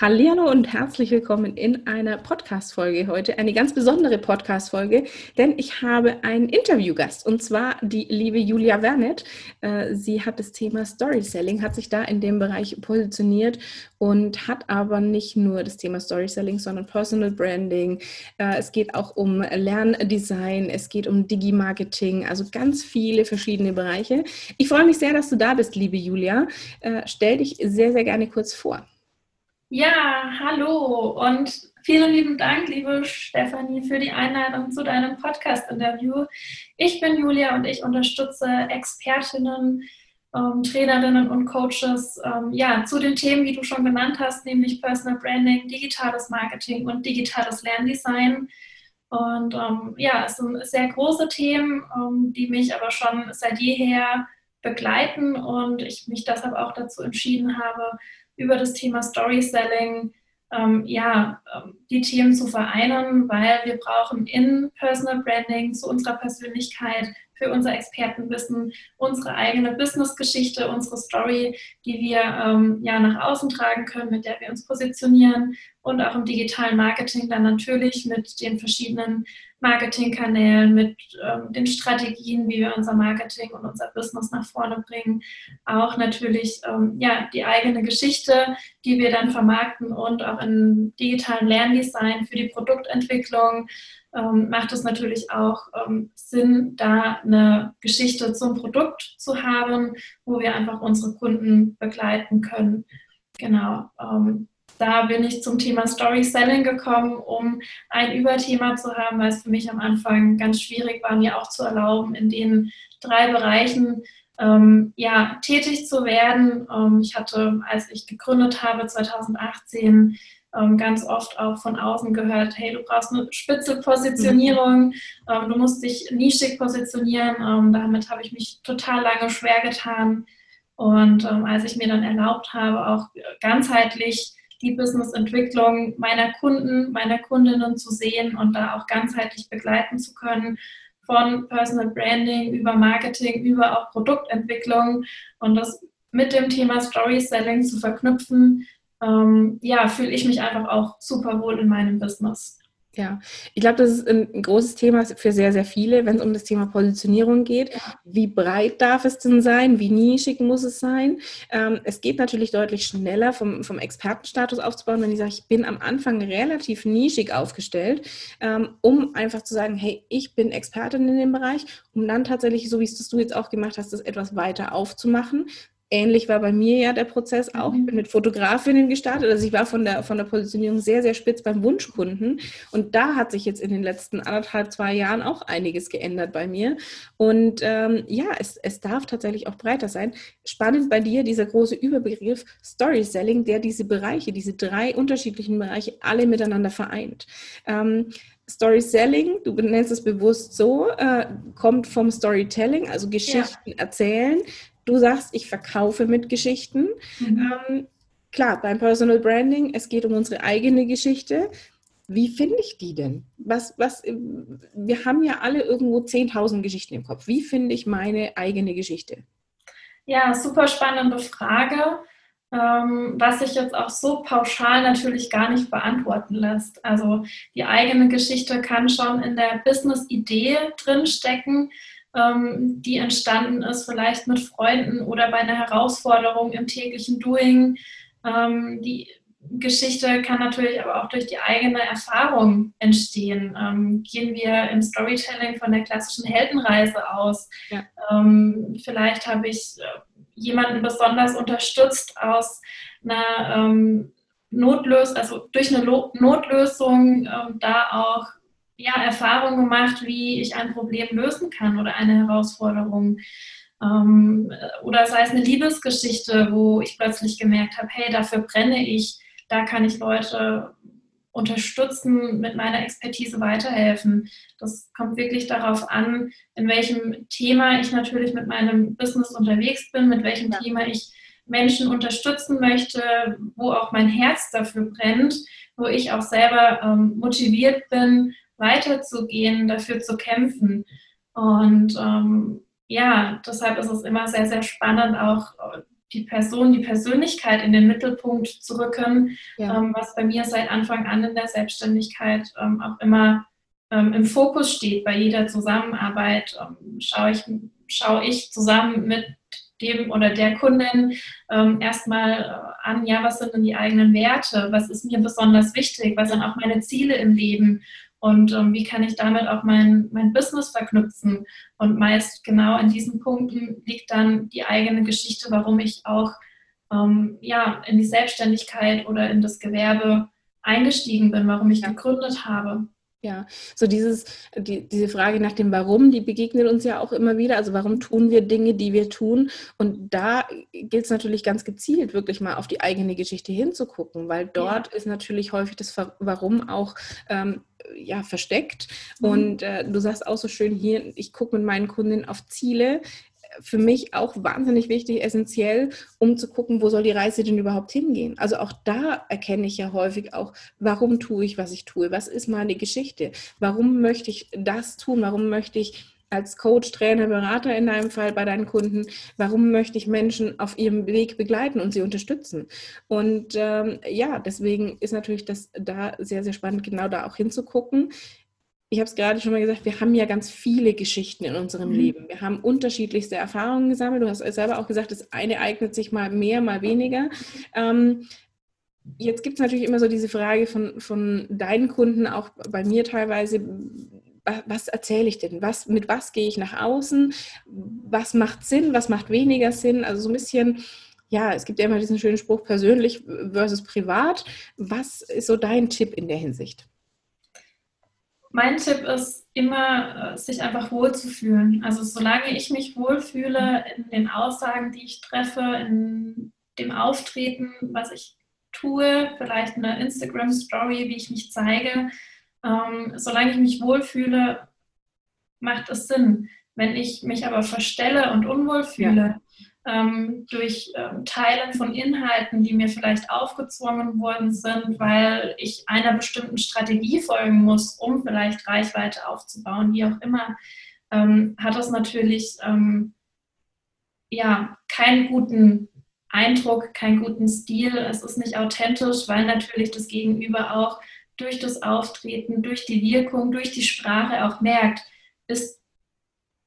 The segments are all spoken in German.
Hallo und herzlich willkommen in einer Podcast-Folge heute, eine ganz besondere Podcast-Folge, denn ich habe einen Interviewgast und zwar die liebe Julia Wernet. Äh, sie hat das Thema Storyselling, hat sich da in dem Bereich positioniert und hat aber nicht nur das Thema Storyselling, sondern Personal Branding. Äh, es geht auch um Lerndesign, es geht um Digi-Marketing, also ganz viele verschiedene Bereiche. Ich freue mich sehr, dass du da bist, liebe Julia. Äh, stell dich sehr, sehr gerne kurz vor. Ja, hallo und vielen lieben Dank, liebe Stefanie, für die Einladung zu deinem Podcast-Interview. Ich bin Julia und ich unterstütze Expertinnen, ähm, Trainerinnen und Coaches ähm, ja, zu den Themen, wie du schon genannt hast, nämlich Personal Branding, digitales Marketing und digitales Lerndesign. Und ähm, ja, es sind sehr große Themen, ähm, die mich aber schon seit jeher begleiten und ich mich deshalb auch dazu entschieden habe, über das Thema Storytelling ähm, ja, ähm, die Themen zu vereinen, weil wir brauchen in Personal Branding zu unserer Persönlichkeit für unser Expertenwissen, unsere eigene Businessgeschichte, unsere Story, die wir ähm, ja nach außen tragen können, mit der wir uns positionieren. Und auch im digitalen Marketing dann natürlich mit den verschiedenen Marketingkanälen, mit ähm, den Strategien, wie wir unser Marketing und unser Business nach vorne bringen. Auch natürlich ähm, ja, die eigene Geschichte, die wir dann vermarkten und auch im digitalen Lerndesign für die Produktentwicklung ähm, macht es natürlich auch ähm, Sinn, da eine Geschichte zum Produkt zu haben, wo wir einfach unsere Kunden begleiten können. Genau. Ähm, da bin ich zum Thema Story Selling gekommen, um ein Überthema zu haben, weil es für mich am Anfang ganz schwierig war, mir auch zu erlauben, in den drei Bereichen ähm, ja, tätig zu werden. Ähm, ich hatte, als ich gegründet habe, 2018, ähm, ganz oft auch von außen gehört, hey, du brauchst eine spitze Positionierung, mhm. ähm, du musst dich nischig positionieren. Ähm, damit habe ich mich total lange schwer getan. Und als ich mir dann erlaubt habe, auch ganzheitlich die Businessentwicklung meiner Kunden, meiner Kundinnen zu sehen und da auch ganzheitlich begleiten zu können, von Personal Branding über Marketing, über auch Produktentwicklung und das mit dem Thema Story Selling zu verknüpfen, ähm, ja, fühle ich mich einfach auch super wohl in meinem Business. Ja, ich glaube, das ist ein großes Thema für sehr, sehr viele, wenn es um das Thema Positionierung geht. Wie breit darf es denn sein? Wie nischig muss es sein? Ähm, es geht natürlich deutlich schneller vom, vom Expertenstatus aufzubauen, wenn ich sage, ich bin am Anfang relativ nischig aufgestellt, ähm, um einfach zu sagen, hey, ich bin Expertin in dem Bereich, um dann tatsächlich, so wie es das du jetzt auch gemacht hast, das etwas weiter aufzumachen, ähnlich war bei mir ja der Prozess auch. Ich bin mhm. mit Fotografinnen gestartet. Also ich war von der, von der Positionierung sehr, sehr spitz beim Wunschkunden. Und da hat sich jetzt in den letzten anderthalb, zwei Jahren auch einiges geändert bei mir. Und ähm, ja, es, es darf tatsächlich auch breiter sein. Spannend bei dir dieser große Überbegriff Story Selling, der diese Bereiche, diese drei unterschiedlichen Bereiche alle miteinander vereint. Ähm, Story Selling, du benennst es bewusst so, äh, kommt vom Storytelling, also Geschichten ja. erzählen. Du sagst, ich verkaufe mit Geschichten. Mhm. Ähm, klar, beim Personal Branding, es geht um unsere eigene Geschichte. Wie finde ich die denn? Was, was, wir haben ja alle irgendwo 10.000 Geschichten im Kopf. Wie finde ich meine eigene Geschichte? Ja, super spannende Frage, ähm, was sich jetzt auch so pauschal natürlich gar nicht beantworten lässt. Also die eigene Geschichte kann schon in der Business-Idee drinstecken ähm, die entstanden ist, vielleicht mit Freunden oder bei einer Herausforderung im täglichen Doing. Ähm, die Geschichte kann natürlich aber auch durch die eigene Erfahrung entstehen. Ähm, gehen wir im Storytelling von der klassischen Heldenreise aus. Ja. Ähm, vielleicht habe ich äh, jemanden besonders unterstützt aus einer ähm, Notlösung, also durch eine Notlösung ähm, da auch ja, Erfahrung gemacht, wie ich ein Problem lösen kann oder eine Herausforderung. Ähm, oder sei es eine Liebesgeschichte, wo ich plötzlich gemerkt habe, hey, dafür brenne ich, da kann ich Leute unterstützen, mit meiner Expertise weiterhelfen. Das kommt wirklich darauf an, in welchem Thema ich natürlich mit meinem Business unterwegs bin, mit welchem ja. Thema ich Menschen unterstützen möchte, wo auch mein Herz dafür brennt, wo ich auch selber ähm, motiviert bin, weiterzugehen, dafür zu kämpfen. Und ähm, ja, deshalb ist es immer sehr, sehr spannend, auch die Person, die Persönlichkeit in den Mittelpunkt zu rücken, ja. ähm, was bei mir seit Anfang an in der Selbstständigkeit ähm, auch immer ähm, im Fokus steht. Bei jeder Zusammenarbeit ähm, schaue ich, schaue ich zusammen mit dem oder der Kundin ähm, erstmal äh, an, ja, was sind denn die eigenen Werte, was ist mir besonders wichtig, was sind auch meine Ziele im Leben und ähm, wie kann ich damit auch mein, mein Business verknüpfen. Und meist genau in diesen Punkten liegt dann die eigene Geschichte, warum ich auch ähm, ja, in die Selbstständigkeit oder in das Gewerbe eingestiegen bin, warum ich ja. gegründet habe. Ja, so dieses, die, diese Frage nach dem Warum, die begegnet uns ja auch immer wieder. Also warum tun wir Dinge, die wir tun? Und da gilt es natürlich ganz gezielt, wirklich mal auf die eigene Geschichte hinzugucken, weil dort ja. ist natürlich häufig das Warum auch ähm, ja, versteckt. Mhm. Und äh, du sagst auch so schön hier, ich gucke mit meinen Kunden auf Ziele, für mich auch wahnsinnig wichtig, essentiell, um zu gucken, wo soll die Reise denn überhaupt hingehen. Also auch da erkenne ich ja häufig auch, warum tue ich, was ich tue, was ist meine Geschichte, warum möchte ich das tun, warum möchte ich als Coach, Trainer, Berater in deinem Fall bei deinen Kunden, warum möchte ich Menschen auf ihrem Weg begleiten und sie unterstützen? Und ähm, ja, deswegen ist natürlich das da sehr, sehr spannend, genau da auch hinzugucken ich habe es gerade schon mal gesagt, wir haben ja ganz viele Geschichten in unserem mhm. Leben. Wir haben unterschiedlichste Erfahrungen gesammelt. Du hast selber auch gesagt, das eine eignet sich mal mehr, mal weniger. Ähm, jetzt gibt es natürlich immer so diese Frage von, von deinen Kunden, auch bei mir teilweise, was, was erzähle ich denn? Was, mit was gehe ich nach außen? Was macht Sinn? Was macht weniger Sinn? Also so ein bisschen ja, es gibt ja immer diesen schönen Spruch persönlich versus privat. Was ist so dein Tipp in der Hinsicht? Mein Tipp ist immer, äh, sich einfach wohlzufühlen. Also solange ich mich wohlfühle in den Aussagen, die ich treffe, in dem Auftreten, was ich tue, vielleicht eine Instagram-Story, wie ich mich zeige, ähm, solange ich mich wohlfühle, macht es Sinn. Wenn ich mich aber verstelle und unwohl fühle, ja ähm, durch ähm, Teilen von Inhalten, die mir vielleicht aufgezwungen worden sind, weil ich einer bestimmten Strategie folgen muss, um vielleicht Reichweite aufzubauen, wie auch immer, ähm, hat das natürlich ähm, ja keinen guten Eindruck, keinen guten Stil. Es ist nicht authentisch, weil natürlich das Gegenüber auch durch das Auftreten, durch die Wirkung, durch die Sprache auch merkt, ist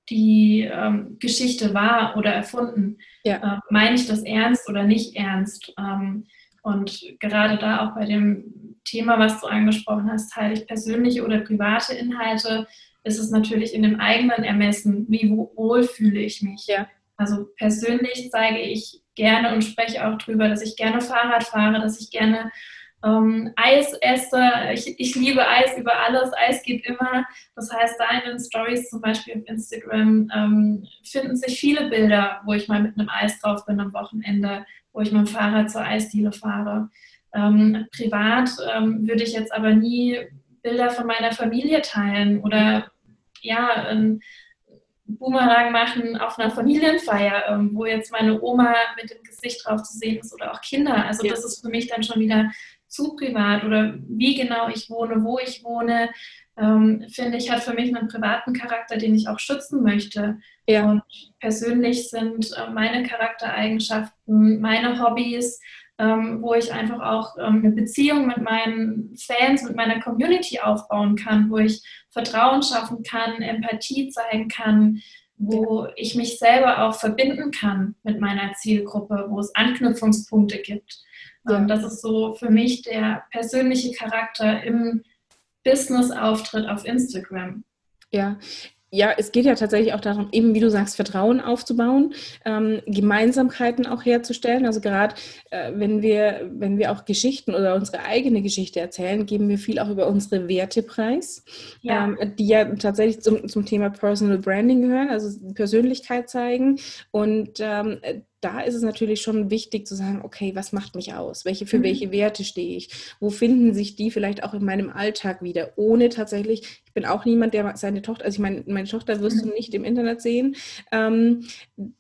die ähm, Geschichte wahr oder erfunden? Ja. Äh, meine ich das ernst oder nicht ernst? Ähm, und gerade da auch bei dem Thema, was du angesprochen hast, teile ich persönliche oder private Inhalte, ist es natürlich in dem eigenen Ermessen, wie wohl fühle ich mich. Ja. Also persönlich zeige ich gerne und spreche auch darüber, dass ich gerne Fahrrad fahre, dass ich gerne ähm, Eis esse. Ich, ich, liebe Eis über alles. Eis geht immer. Das heißt, da in den Stories zum Beispiel auf Instagram ähm, finden sich viele Bilder, wo ich mal mit einem Eis drauf bin am Wochenende, wo ich mit dem Fahrrad zur Eisdiele fahre. Ähm, privat ähm, würde ich jetzt aber nie Bilder von meiner Familie teilen oder ja, ein Boomerang machen auf einer Familienfeier, ähm, wo jetzt meine Oma mit dem Gesicht drauf zu sehen ist oder auch Kinder. Also ja. das ist für mich dann schon wieder zu privat oder wie genau ich wohne, wo ich wohne, ähm, finde ich, hat für mich einen privaten Charakter, den ich auch schützen möchte. Ja. Und persönlich sind äh, meine Charaktereigenschaften, meine Hobbys, ähm, wo ich einfach auch ähm, eine Beziehung mit meinen Fans, mit meiner Community aufbauen kann, wo ich Vertrauen schaffen kann, Empathie zeigen kann, wo ich mich selber auch verbinden kann mit meiner Zielgruppe, wo es Anknüpfungspunkte gibt. Ja. Das ist so für mich der persönliche Charakter im Business-Auftritt auf Instagram. Ja, ja, es geht ja tatsächlich auch darum, eben wie du sagst, Vertrauen aufzubauen, ähm, Gemeinsamkeiten auch herzustellen. Also gerade äh, wenn wir, wenn wir auch Geschichten oder unsere eigene Geschichte erzählen, geben wir viel auch über unsere Werte preis, ja. Ähm, die ja tatsächlich zum, zum Thema Personal Branding gehören, also Persönlichkeit zeigen. Und ähm, da ist es natürlich schon wichtig zu sagen, okay, was macht mich aus? Welche, für mhm. welche Werte stehe ich? Wo finden sich die vielleicht auch in meinem Alltag wieder? Ohne tatsächlich, ich bin auch niemand, der seine Tochter, also ich meine, meine Tochter wirst mhm. du nicht im Internet sehen. Ähm,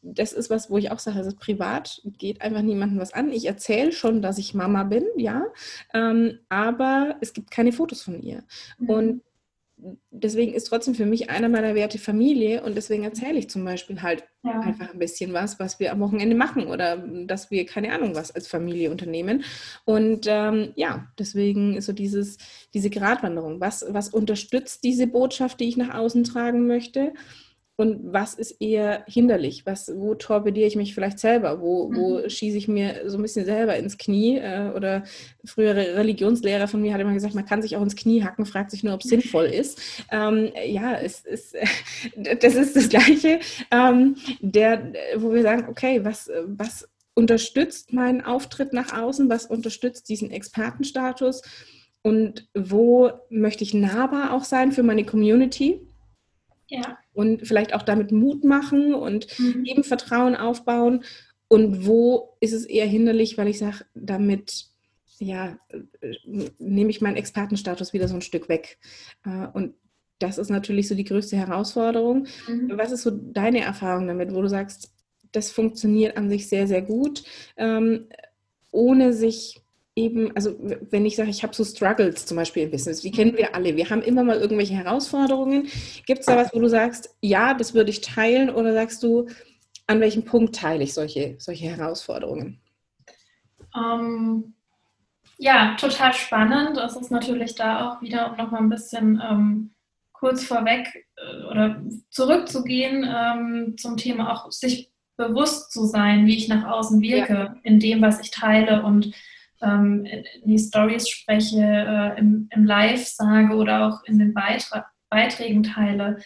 das ist was, wo ich auch sage, also privat geht einfach niemandem was an. Ich erzähle schon, dass ich Mama bin, ja, ähm, aber es gibt keine Fotos von ihr. Mhm. Und deswegen ist trotzdem für mich einer meiner Werte Familie und deswegen erzähle ich zum Beispiel halt ja. einfach ein bisschen was, was wir am Wochenende machen oder dass wir keine Ahnung was als Familie unternehmen. Und ähm, ja, deswegen ist so dieses, diese Gratwanderung. Was, was unterstützt diese Botschaft, die ich nach außen tragen möchte? Und was ist eher hinderlich? Was, wo torpediere ich mich vielleicht selber? Wo, wo mhm. schieße ich mir so ein bisschen selber ins Knie? Äh, oder frühere Religionslehrer von mir hat immer gesagt, man kann sich auch ins Knie hacken, fragt sich nur, ob es sinnvoll ist. Ähm, ja, es ist, das ist das Gleiche, ähm, der, wo wir sagen, okay, was, was unterstützt meinen Auftritt nach außen? Was unterstützt diesen Expertenstatus? Und wo möchte ich nahbar auch sein für meine Community? Ja. Und vielleicht auch damit Mut machen und mhm. eben Vertrauen aufbauen. Und wo ist es eher hinderlich, weil ich sage, damit ja, nehme ich meinen Expertenstatus wieder so ein Stück weg. Äh, und das ist natürlich so die größte Herausforderung. Mhm. Was ist so deine Erfahrung damit, wo du sagst, das funktioniert an sich sehr, sehr gut, ähm, ohne sich eben, also wenn ich sage, ich habe so Struggles zum Beispiel im Business, die kennen wir alle. Wir haben immer mal irgendwelche Herausforderungen. Gibt es da was, wo du sagst, ja, das würde ich teilen oder sagst du, an welchem Punkt teile ich solche, solche Herausforderungen? Um, ähm, ja, total spannend. Es ist natürlich da auch wieder, um nochmal ein bisschen ähm, kurz vorweg äh, oder zurückzugehen ähm, zum Thema auch sich bewusst zu sein, wie ich nach außen wirke, ja. in dem, was ich teile und ähm, in die Stories spreche, äh, im, im, Live sage oder auch in den Beitra Beiträgen teile.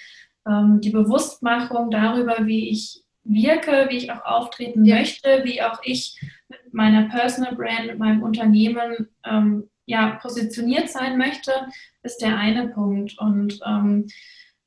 Ähm, die Bewusstmachung darüber, wie ich wirke, wie ich auch auftreten ja. möchte, wie auch ich mit meiner Personal Brand, mit meinem Unternehmen ähm, ja, positioniert sein möchte, ist der eine Punkt. Und ähm,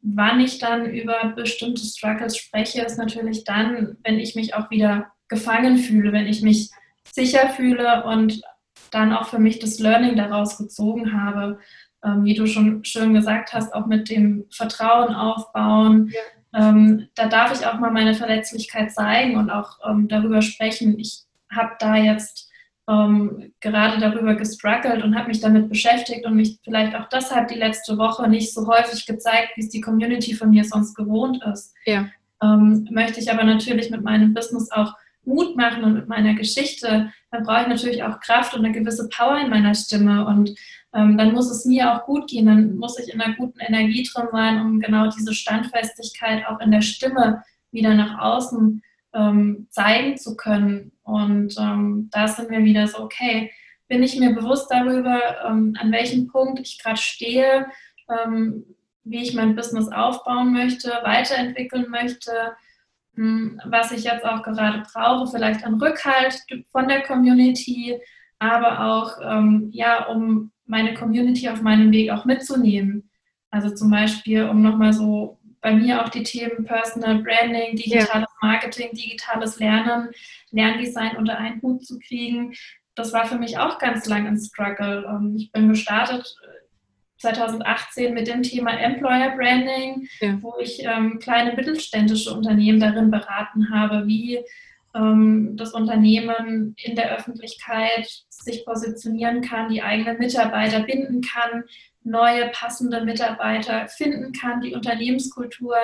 wann ich dann über bestimmte Struggles spreche, ist natürlich dann, wenn ich mich auch wieder gefangen fühle, wenn ich mich sicher fühle und dann auch für mich das Learning daraus gezogen habe, ähm, wie du schon schön gesagt hast, auch mit dem Vertrauen aufbauen. Ja. Ähm, da darf ich auch mal meine Verletzlichkeit zeigen und auch ähm, darüber sprechen. Ich habe da jetzt ähm, gerade darüber gestruggelt und habe mich damit beschäftigt und mich vielleicht auch deshalb die letzte Woche nicht so häufig gezeigt, wie es die Community von mir sonst gewohnt ist. Ja. Ähm, möchte ich aber natürlich mit meinem Business auch Mut machen und mit meiner Geschichte, dann brauche ich natürlich auch Kraft und eine gewisse Power in meiner Stimme. Und ähm, dann muss es mir auch gut gehen, dann muss ich in einer guten Energie drin sein, um genau diese Standfestigkeit auch in der Stimme wieder nach außen ähm, zeigen zu können. Und ähm, da sind wir wieder so, okay, bin ich mir bewusst darüber, ähm, an welchem Punkt ich gerade stehe, ähm, wie ich mein Business aufbauen möchte, weiterentwickeln möchte was ich jetzt auch gerade brauche, vielleicht an Rückhalt von der Community, aber auch, ähm, ja, um meine Community auf meinem Weg auch mitzunehmen. Also zum Beispiel, um nochmal so bei mir auch die Themen Personal Branding, digitales. Marketing, digitales Lernen, Lerndesign unter einen Hut zu kriegen. Das war für mich auch ganz lang ein Struggle. Ähm, ich bin gestartet 2018 mit dem Thema Employer Branding, ja. wo ich ähm, kleine mittelständische Unternehmen darin beraten habe, wie ähm, das Unternehmen in der Öffentlichkeit sich positionieren kann, die eigenen Mitarbeiter binden kann, neue passende Mitarbeiter finden kann, die Unternehmenskultur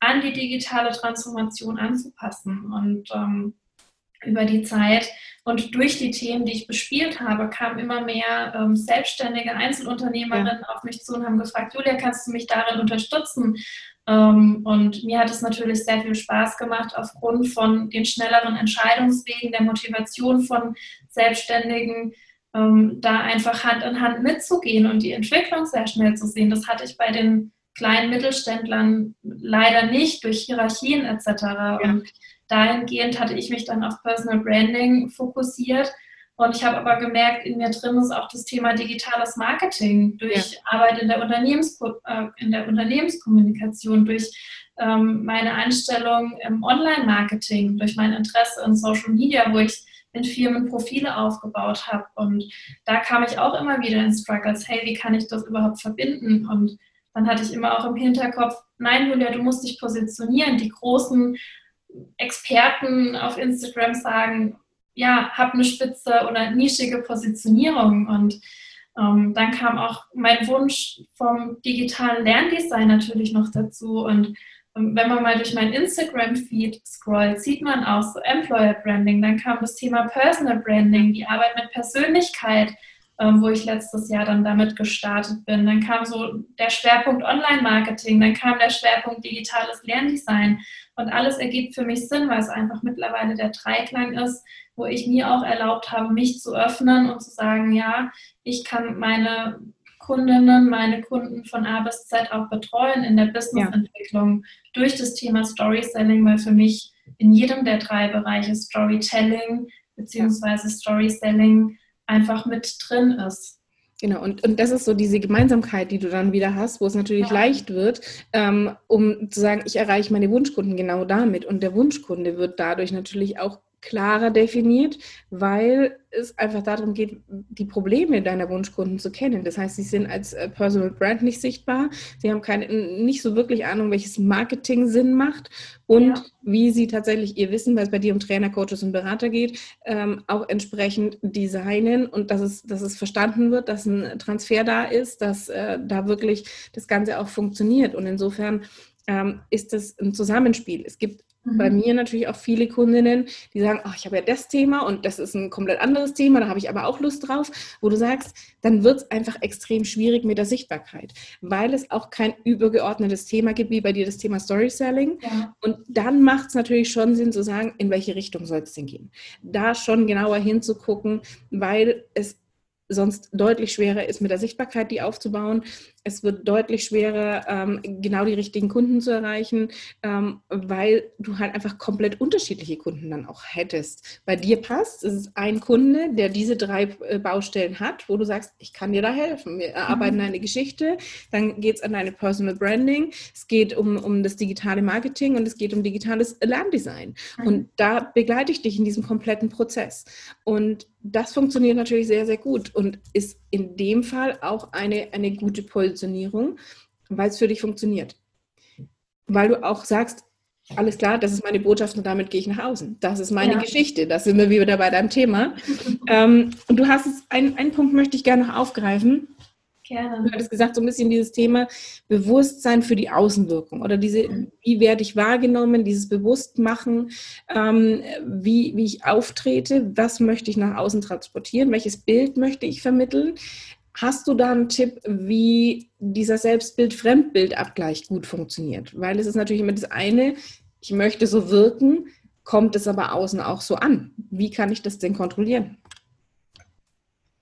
an die digitale Transformation anzupassen. Und ähm, über die Zeit und durch die Themen, die ich bespielt habe, kamen immer mehr ähm, selbstständige Einzelunternehmerinnen ja. auf mich zu und haben gefragt, Julia, kannst du mich darin unterstützen? Ähm, und mir hat es natürlich sehr viel Spaß gemacht, aufgrund von den schnelleren Entscheidungswegen, der Motivation von Selbstständigen, ähm, da einfach Hand in Hand mitzugehen und die Entwicklung sehr schnell zu sehen. Das hatte ich bei den kleinen Mittelständlern leider nicht durch Hierarchien etc. Ja. Und dahingehend hatte ich mich dann auf Personal Branding fokussiert. Und ich habe aber gemerkt, in mir drin ist auch das Thema digitales Marketing durch ja. Arbeit in der, Unternehmens, äh, in der Unternehmenskommunikation, durch ähm, meine Einstellung im Online-Marketing, durch mein Interesse in Social Media, wo ich in Firmen Profile aufgebaut habe. Und da kam ich auch immer wieder in Struggles, hey, wie kann ich das überhaupt verbinden? Und dann hatte ich immer auch im Hinterkopf, nein, Julia, du musst dich positionieren. Die großen Experten auf Instagram sagen, ja, hab eine spitze oder nischige Positionierung. Und ähm, dann kam auch mein Wunsch vom digitalen Lerndesign natürlich noch dazu. Und wenn man mal durch mein Instagram-Feed scrollt, sieht man auch so Employer Branding. Dann kam das Thema Personal Branding, die Arbeit mit Persönlichkeit, ähm, wo ich letztes Jahr dann damit gestartet bin. Dann kam so der Schwerpunkt Online-Marketing, dann kam der Schwerpunkt digitales Lerndesign. Und alles ergibt für mich Sinn, weil es einfach mittlerweile der Dreiklang ist, wo ich mir auch erlaubt habe, mich zu öffnen und zu sagen, ja, ich kann meine Kundinnen, meine Kunden von A bis Z auch betreuen in der Businessentwicklung ja. durch das Thema Storytelling, weil für mich in jedem der drei Bereiche Storytelling bzw. Storytelling einfach mit drin ist. Genau, und, und das ist so diese Gemeinsamkeit, die du dann wieder hast, wo es natürlich ja. leicht wird, ähm, um zu sagen, ich erreiche meine Wunschkunden genau damit. Und der Wunschkunde wird dadurch natürlich auch klarer definiert, weil es einfach darum geht, die Probleme deiner Wunschkunden zu kennen. Das heißt, sie sind als äh, Personal Brand nicht sichtbar, sie haben keine, nicht so wirklich Ahnung, welches Marketing Sinn macht und ja. wie sie tatsächlich ihr Wissen, weil es bei dir um Trainer, Coaches und Berater geht, ähm, auch entsprechend designen und dass es, dass es verstanden wird, dass ein Transfer da ist, dass äh, da wirklich das Ganze auch funktioniert. Und insofern ähm, ist das ein Zusammenspiel. Es gibt bei mhm. mir natürlich auch viele Kundinnen, die sagen, oh, ich habe ja das Thema und das ist ein komplett anderes Thema, da habe ich aber auch Lust drauf, wo du sagst, dann wird es einfach extrem schwierig mit der Sichtbarkeit, weil es auch kein übergeordnetes Thema gibt, wie bei dir das Thema Storytelling. Ja. Und dann macht es natürlich schon Sinn zu sagen, in welche Richtung soll es denn gehen. Da schon genauer hinzugucken, weil es sonst deutlich schwerer ist, mit der Sichtbarkeit die aufzubauen. Es wird deutlich schwerer, ähm, genau die richtigen Kunden zu erreichen, ähm, weil du halt einfach komplett unterschiedliche Kunden dann auch hättest. Bei dir passt, es ist ein Kunde, der diese drei äh, Baustellen hat, wo du sagst, ich kann dir da helfen. Wir erarbeiten mhm. eine Geschichte, dann geht es an deine Personal Branding, es geht um, um das digitale Marketing und es geht um digitales Lerndesign. Mhm. Und da begleite ich dich in diesem kompletten Prozess. Und das funktioniert natürlich sehr, sehr gut und ist in dem Fall auch eine, eine gute Positionierung, weil es für dich funktioniert. Weil du auch sagst, alles klar, das ist meine Botschaft und damit gehe ich nach außen. Das ist meine ja. Geschichte. Das sind wir wieder bei deinem Thema. ähm, und du hast es, einen, einen Punkt möchte ich gerne noch aufgreifen. Gerne. Du hattest gesagt, so ein bisschen dieses Thema Bewusstsein für die Außenwirkung oder diese, wie werde ich wahrgenommen, dieses Bewusstmachen, ähm, wie, wie ich auftrete, was möchte ich nach außen transportieren, welches Bild möchte ich vermitteln. Hast du da einen Tipp, wie dieser Selbstbild-Fremdbild-Abgleich gut funktioniert? Weil es ist natürlich immer das eine, ich möchte so wirken, kommt es aber außen auch so an. Wie kann ich das denn kontrollieren?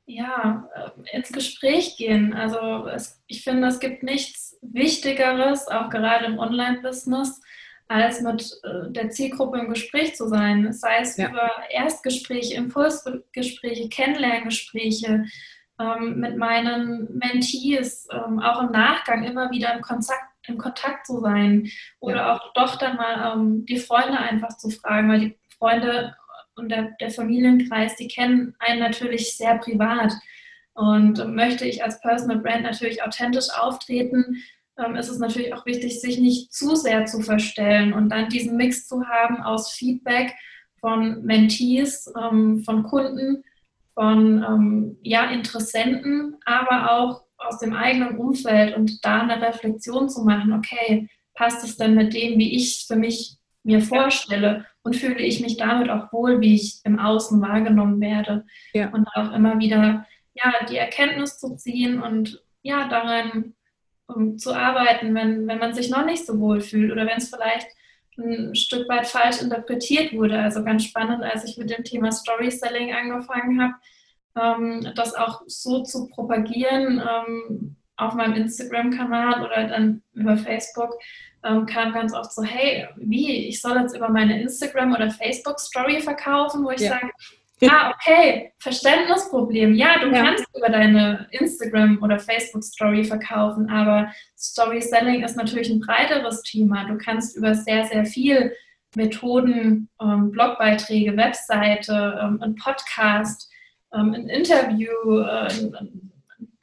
ja, äh, ins Gespräch gehen. Also es, ich finde, es gibt nichts Wichtigeres, auch gerade im Online-Business, als mit äh, der Zielgruppe im Gespräch zu sein. Sei es ja. über Erstgespräche, Impulsgespräche, Kennenlerngespräche, ähm, mit meinen Mentees, ähm, auch im Nachgang immer wieder im Kontakt, im Kontakt zu sein oder ja. auch doch dann mal ähm, die Freunde einfach zu fragen, weil die Freunde und der, der Familienkreis, die kennen einen natürlich sehr privat. Und möchte ich als Personal Brand natürlich authentisch auftreten, ähm, ist es natürlich auch wichtig, sich nicht zu sehr zu verstellen und dann diesen Mix zu haben aus Feedback von Mentees, ähm, von Kunden, von ähm, ja, Interessenten, aber auch aus dem eigenen Umfeld und da eine Reflexion zu machen, okay, passt es denn mit dem, wie ich es für mich mir vorstelle und fühle ich mich damit auch wohl, wie ich im Außen wahrgenommen werde. Ja. Und auch immer wieder ja, die Erkenntnis zu ziehen und ja, daran um, zu arbeiten, wenn, wenn man sich noch nicht so wohl fühlt oder wenn es vielleicht ein Stück weit falsch interpretiert wurde. Also ganz spannend, als ich mit dem Thema Storytelling angefangen habe, ähm, das auch so zu propagieren ähm, auf meinem Instagram-Kanal oder dann über Facebook, ähm, kam ganz oft so, hey, wie, ich soll jetzt über meine Instagram- oder Facebook-Story verkaufen, wo ich ja. sage, Ah, okay. Verständnisproblem. Ja, du ja. kannst über deine Instagram- oder Facebook-Story verkaufen, aber Story-Selling ist natürlich ein breiteres Thema. Du kannst über sehr, sehr viel Methoden, ähm, Blogbeiträge, Webseite, ähm, ein Podcast, ähm, ein Interview, äh, ein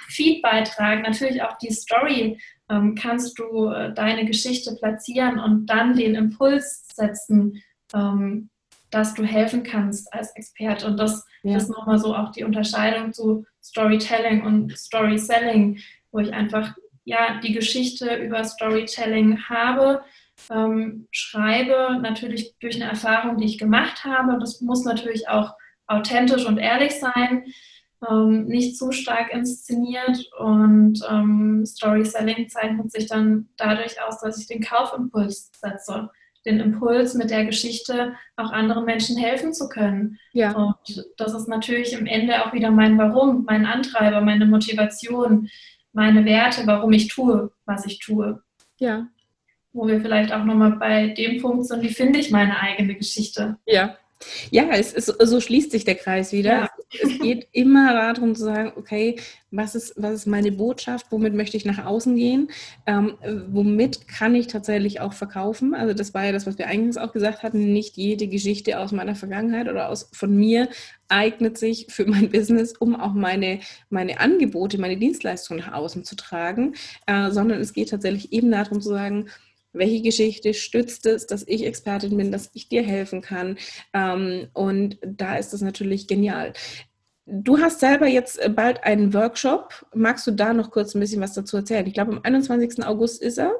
Feedbeitrag, natürlich auch die Story, ähm, kannst du äh, deine Geschichte platzieren und dann den Impuls setzen, ähm, dass du helfen kannst als Experte. Und das ja. ist nochmal so auch die Unterscheidung zu Storytelling und Storyselling, wo ich einfach ja die Geschichte über Storytelling habe, ähm, schreibe, natürlich durch eine Erfahrung, die ich gemacht habe. Das muss natürlich auch authentisch und ehrlich sein, ähm, nicht zu stark inszeniert. Und ähm, Storyselling zeichnet sich dann dadurch aus, dass ich den Kaufimpuls setze den Impuls, mit der Geschichte auch anderen Menschen helfen zu können. Ja. Und das ist natürlich im Ende auch wieder mein Warum, mein Antreiber, meine Motivation, meine Werte, warum ich tue, was ich tue. Ja. Wo wir vielleicht auch nochmal bei dem Punkt sind, wie finde ich meine eigene Geschichte? Ja. Ja, es ist, so schließt sich der Kreis wieder. Ja. Es geht immer darum zu sagen, okay, was ist, was ist meine Botschaft, womit möchte ich nach außen gehen, ähm, womit kann ich tatsächlich auch verkaufen. Also das war ja das, was wir eingangs auch gesagt hatten, nicht jede Geschichte aus meiner Vergangenheit oder aus, von mir eignet sich für mein Business, um auch meine, meine Angebote, meine Dienstleistungen nach außen zu tragen, äh, sondern es geht tatsächlich eben darum zu sagen, welche Geschichte stützt es, dass ich Expertin bin, dass ich dir helfen kann. Ähm, und da ist das natürlich genial. Du hast selber jetzt bald einen Workshop. Magst du da noch kurz ein bisschen was dazu erzählen? Ich glaube, am 21. August ist er.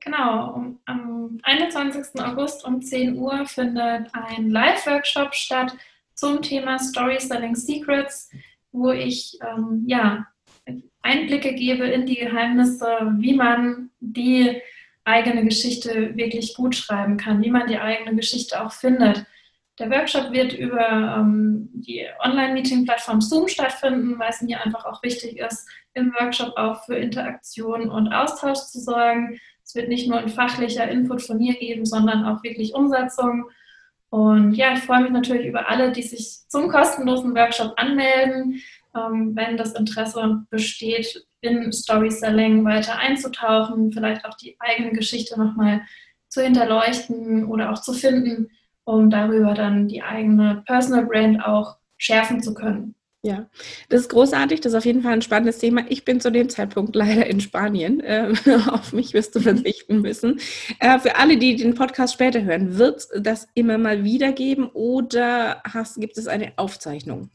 Genau, am 21. August um 10 Uhr findet ein Live-Workshop statt zum Thema Story Selling Secrets, wo ich ähm, ja, Einblicke gebe in die Geheimnisse, wie man die eigene Geschichte wirklich gut schreiben kann, wie man die eigene Geschichte auch findet. Der Workshop wird über ähm, die Online-Meeting-Plattform Zoom stattfinden, weil es mir einfach auch wichtig ist, im Workshop auch für Interaktion und Austausch zu sorgen. Es wird nicht nur ein fachlicher Input von mir geben, sondern auch wirklich Umsetzung. Und ja, ich freue mich natürlich über alle, die sich zum kostenlosen Workshop anmelden. Ähm, wenn das Interesse besteht, in Storytelling weiter einzutauchen, vielleicht auch die eigene Geschichte nochmal zu hinterleuchten oder auch zu finden, um darüber dann die eigene Personal Brand auch schärfen zu können. Ja, das ist großartig. Das ist auf jeden Fall ein spannendes Thema. Ich bin zu dem Zeitpunkt leider in Spanien. Äh, auf mich wirst du verzichten müssen. Äh, für alle, die den Podcast später hören, wird es das immer mal wieder geben oder hast, gibt es eine Aufzeichnung?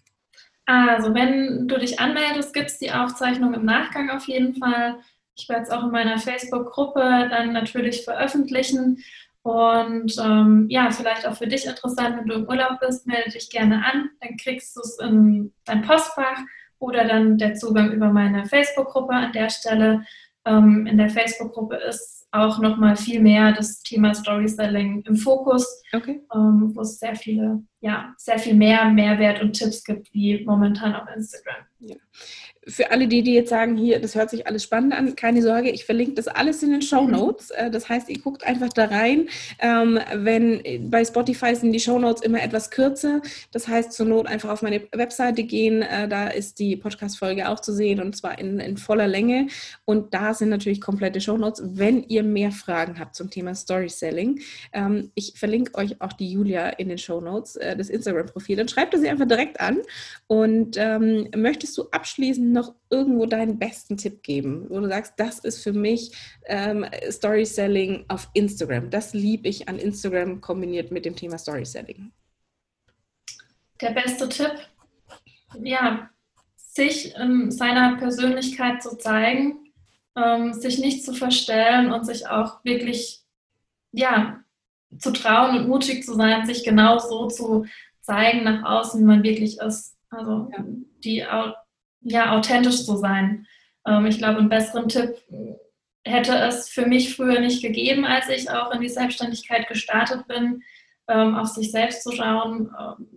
Also, wenn du dich anmeldest, gibt es die Aufzeichnung im Nachgang auf jeden Fall. Ich werde es auch in meiner Facebook-Gruppe dann natürlich veröffentlichen. Und ähm, ja, vielleicht auch für dich interessant, wenn du im Urlaub bist, melde dich gerne an. Dann kriegst du es in dein Postfach oder dann der Zugang über meine Facebook-Gruppe an der Stelle. Ähm, in der Facebook-Gruppe ist auch nochmal viel mehr das Thema Storytelling im Fokus, okay. ähm, wo es sehr viele, ja, sehr viel mehr Mehrwert und Tipps gibt, wie momentan auf Instagram. Ja für alle die, die jetzt sagen, hier, das hört sich alles spannend an, keine Sorge, ich verlinke das alles in den Show mhm. Notes. Äh, das heißt, ihr guckt einfach da rein. Ähm, wenn bei Spotify sind die Show Notes immer etwas kürzer. Das heißt, zur Not einfach auf meine Webseite gehen. Äh, da ist die Podcast-Folge auch zu sehen und zwar in, in voller Länge. Und da sind natürlich komplette Show Notes, wenn ihr mehr Fragen habt zum Thema Story Selling. Ähm, ich verlinke euch auch die Julia in den Show Notes, äh, das Instagram-Profil. Dann schreibt ihr sie einfach direkt an. Und ähm, möchtest du abschließend noch irgendwo deinen besten Tipp geben, wo du sagst, das ist für mich ähm, Story Selling auf Instagram. Das liebe ich an Instagram kombiniert mit dem Thema Story Selling. Der beste Tipp, ja, sich in seiner Persönlichkeit zu zeigen, ähm, sich nicht zu verstellen und sich auch wirklich, ja, zu trauen und mutig zu sein, sich genau so zu zeigen nach außen, wie man wirklich ist. Also ja. die ja, authentisch zu sein. Ähm, ich glaube, einen besseren Tipp hätte es für mich früher nicht gegeben, als ich auch in die Selbstständigkeit gestartet bin, ähm, auf sich selbst zu schauen, ähm,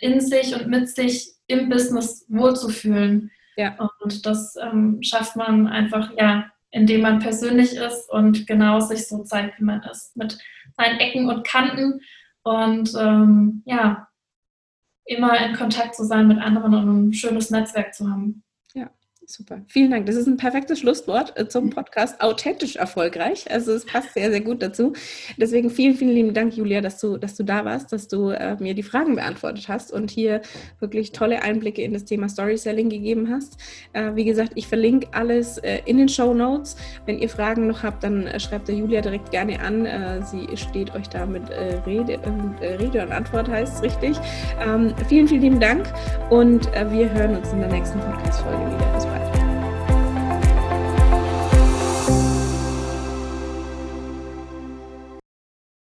in sich und mit sich im Business wohlzufühlen. Ja. Und das ähm, schafft man einfach, ja, indem man persönlich ist und genau sich so zeigt, wie man ist, mit seinen Ecken und Kanten. Und ähm, ja, immer in Kontakt zu sein mit anderen und ein schönes Netzwerk zu haben. Super, vielen Dank. Das ist ein perfektes Schlusswort äh, zum Podcast Authentisch erfolgreich. Also es passt sehr, sehr gut dazu. Deswegen vielen, vielen lieben Dank, Julia, dass du, dass du da warst, dass du äh, mir die Fragen beantwortet hast und hier wirklich tolle Einblicke in das Thema Storyselling gegeben hast. Äh, wie gesagt, ich verlinke alles äh, in den Show Notes. Wenn ihr Fragen noch habt, dann äh, schreibt der Julia direkt gerne an. Äh, sie steht euch da mit Rede, Rede und Antwort, heißt es richtig. Ähm, vielen, vielen lieben Dank und wir hören uns in der nächsten Podcast-Folge wieder. Bis bald.